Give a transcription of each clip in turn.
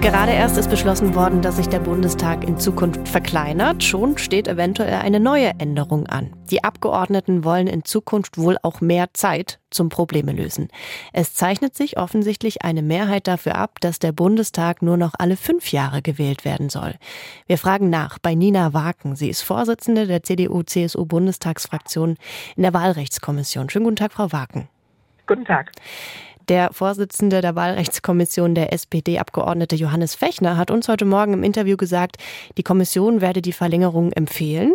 Gerade erst ist beschlossen worden, dass sich der Bundestag in Zukunft verkleinert. Schon steht eventuell eine neue Änderung an. Die Abgeordneten wollen in Zukunft wohl auch mehr Zeit zum Probleme lösen. Es zeichnet sich offensichtlich eine Mehrheit dafür ab, dass der Bundestag nur noch alle fünf Jahre gewählt werden soll. Wir fragen nach bei Nina Waken. Sie ist Vorsitzende der CDU-CSU-Bundestagsfraktion in der Wahlrechtskommission. Schönen guten Tag, Frau Waken. Guten Tag. Der Vorsitzende der Wahlrechtskommission, der SPD-Abgeordnete Johannes Fechner, hat uns heute Morgen im Interview gesagt, die Kommission werde die Verlängerung empfehlen.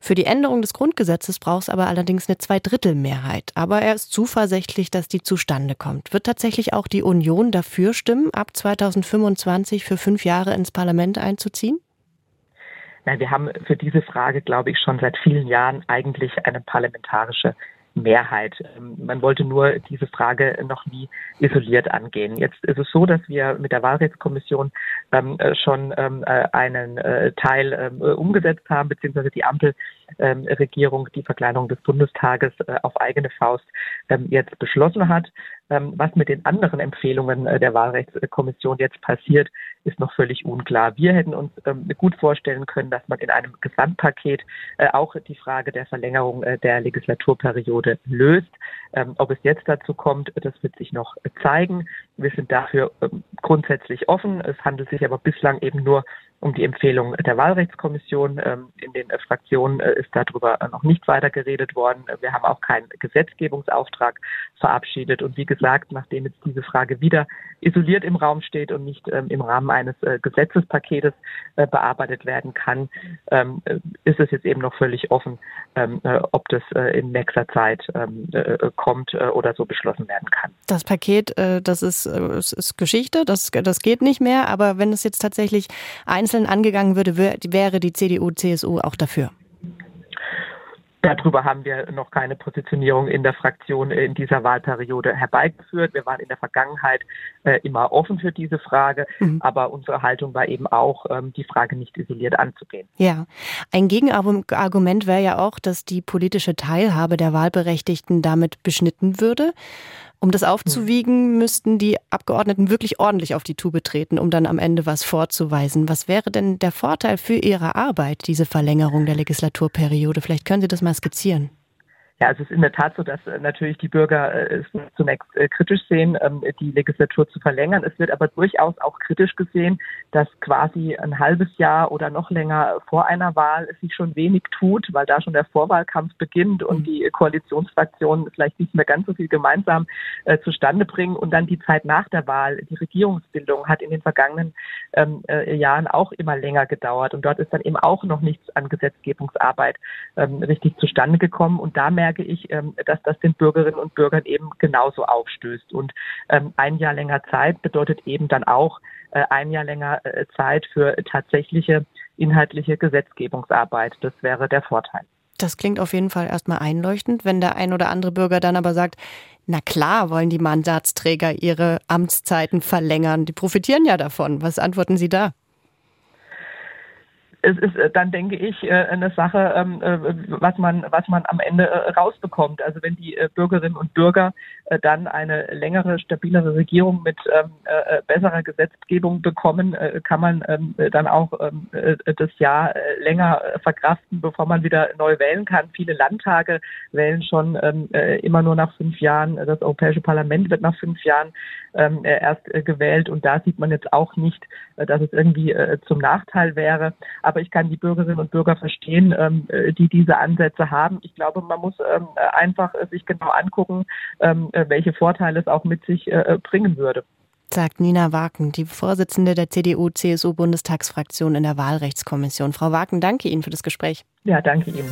Für die Änderung des Grundgesetzes braucht es aber allerdings eine Zweidrittelmehrheit. Aber er ist zuversichtlich, dass die zustande kommt. Wird tatsächlich auch die Union dafür stimmen, ab 2025 für fünf Jahre ins Parlament einzuziehen? Nein, wir haben für diese Frage, glaube ich, schon seit vielen Jahren eigentlich eine parlamentarische Mehrheit. Ähm, man wollte nur diese Frage noch nie isoliert angehen. Jetzt ist es so, dass wir mit der Wahlrechtskommission ähm, äh, schon ähm, äh, einen äh, Teil ähm, äh, umgesetzt haben, beziehungsweise die Ampelregierung die Verkleinerung des Bundestages äh, auf eigene Faust ähm, jetzt beschlossen hat. Ähm, was mit den anderen Empfehlungen äh, der Wahlrechtskommission jetzt passiert, ist noch völlig unklar. Wir hätten uns ähm, gut vorstellen können, dass man in einem Gesamtpaket äh, auch die Frage der Verlängerung äh, der Legislaturperiode löst. Ähm, ob es jetzt dazu kommt, das wird sich noch zeigen. Wir sind dafür grundsätzlich offen. Es handelt sich aber bislang eben nur um die Empfehlung der Wahlrechtskommission. In den Fraktionen ist darüber noch nicht weiter geredet worden. Wir haben auch keinen Gesetzgebungsauftrag verabschiedet. Und wie gesagt, nachdem jetzt diese Frage wieder isoliert im Raum steht und nicht ähm, im Rahmen eines äh, Gesetzespaketes äh, bearbeitet werden kann, ähm, äh, ist es jetzt eben noch völlig offen, ähm, äh, ob das äh, in nächster Zeit ähm, äh, kommt oder so beschlossen werden kann. Das Paket, das ist, ist Geschichte, das, das geht nicht mehr, aber wenn es jetzt tatsächlich einzeln angegangen würde, wäre die CDU, CSU auch dafür. Darüber haben wir noch keine Positionierung in der Fraktion in dieser Wahlperiode herbeigeführt. Wir waren in der Vergangenheit äh, immer offen für diese Frage, mhm. aber unsere Haltung war eben auch, ähm, die Frage nicht isoliert anzugehen. Ja, ein Gegenargument wäre ja auch, dass die politische Teilhabe der Wahlberechtigten damit beschnitten würde. Um das aufzuwiegen, müssten die Abgeordneten wirklich ordentlich auf die Tube treten, um dann am Ende was vorzuweisen. Was wäre denn der Vorteil für Ihre Arbeit, diese Verlängerung der Legislaturperiode? Vielleicht können Sie das mal skizzieren. Ja, also es ist in der Tat so, dass äh, natürlich die Bürger äh, es zunächst äh, kritisch sehen, ähm, die Legislatur zu verlängern. Es wird aber durchaus auch kritisch gesehen, dass quasi ein halbes Jahr oder noch länger vor einer Wahl es sich schon wenig tut, weil da schon der Vorwahlkampf beginnt und mhm. die Koalitionsfraktionen vielleicht nicht mehr ganz so viel gemeinsam zustande bringen und dann die Zeit nach der Wahl, die Regierungsbildung hat in den vergangenen ähm, äh, Jahren auch immer länger gedauert und dort ist dann eben auch noch nichts an Gesetzgebungsarbeit ähm, richtig zustande gekommen und da merkt merke ich, ähm, dass das den Bürgerinnen und Bürgern eben genauso aufstößt. Und ähm, ein Jahr länger Zeit bedeutet eben dann auch äh, ein Jahr länger äh, Zeit für tatsächliche inhaltliche Gesetzgebungsarbeit. Das wäre der Vorteil. Das klingt auf jeden Fall erstmal einleuchtend. Wenn der ein oder andere Bürger dann aber sagt, na klar wollen die Mandatsträger ihre Amtszeiten verlängern. Die profitieren ja davon. Was antworten Sie da? Es ist äh, dann, denke ich, äh, eine Sache, ähm, äh, was man, was man am Ende rausbekommt. Also wenn die Bürgerinnen und Bürger dann eine längere, stabilere Regierung mit ähm, besserer Gesetzgebung bekommen, kann man ähm, dann auch das Jahr länger verkraften, bevor man wieder neu wählen kann. Viele Landtage wählen schon immer nur nach fünf Jahren. Das Europäische Parlament wird nach fünf Jahren erst gewählt und da sieht man jetzt auch nicht, dass es irgendwie zum Nachteil wäre. Aber aber ich kann die Bürgerinnen und Bürger verstehen, ähm, äh, die diese Ansätze haben. Ich glaube, man muss ähm, einfach sich genau angucken, ähm, äh, welche Vorteile es auch mit sich äh, bringen würde sagt Nina Waken, die Vorsitzende der CDU-CSU-Bundestagsfraktion in der Wahlrechtskommission. Frau Waken, danke Ihnen für das Gespräch. Ja, danke Ihnen.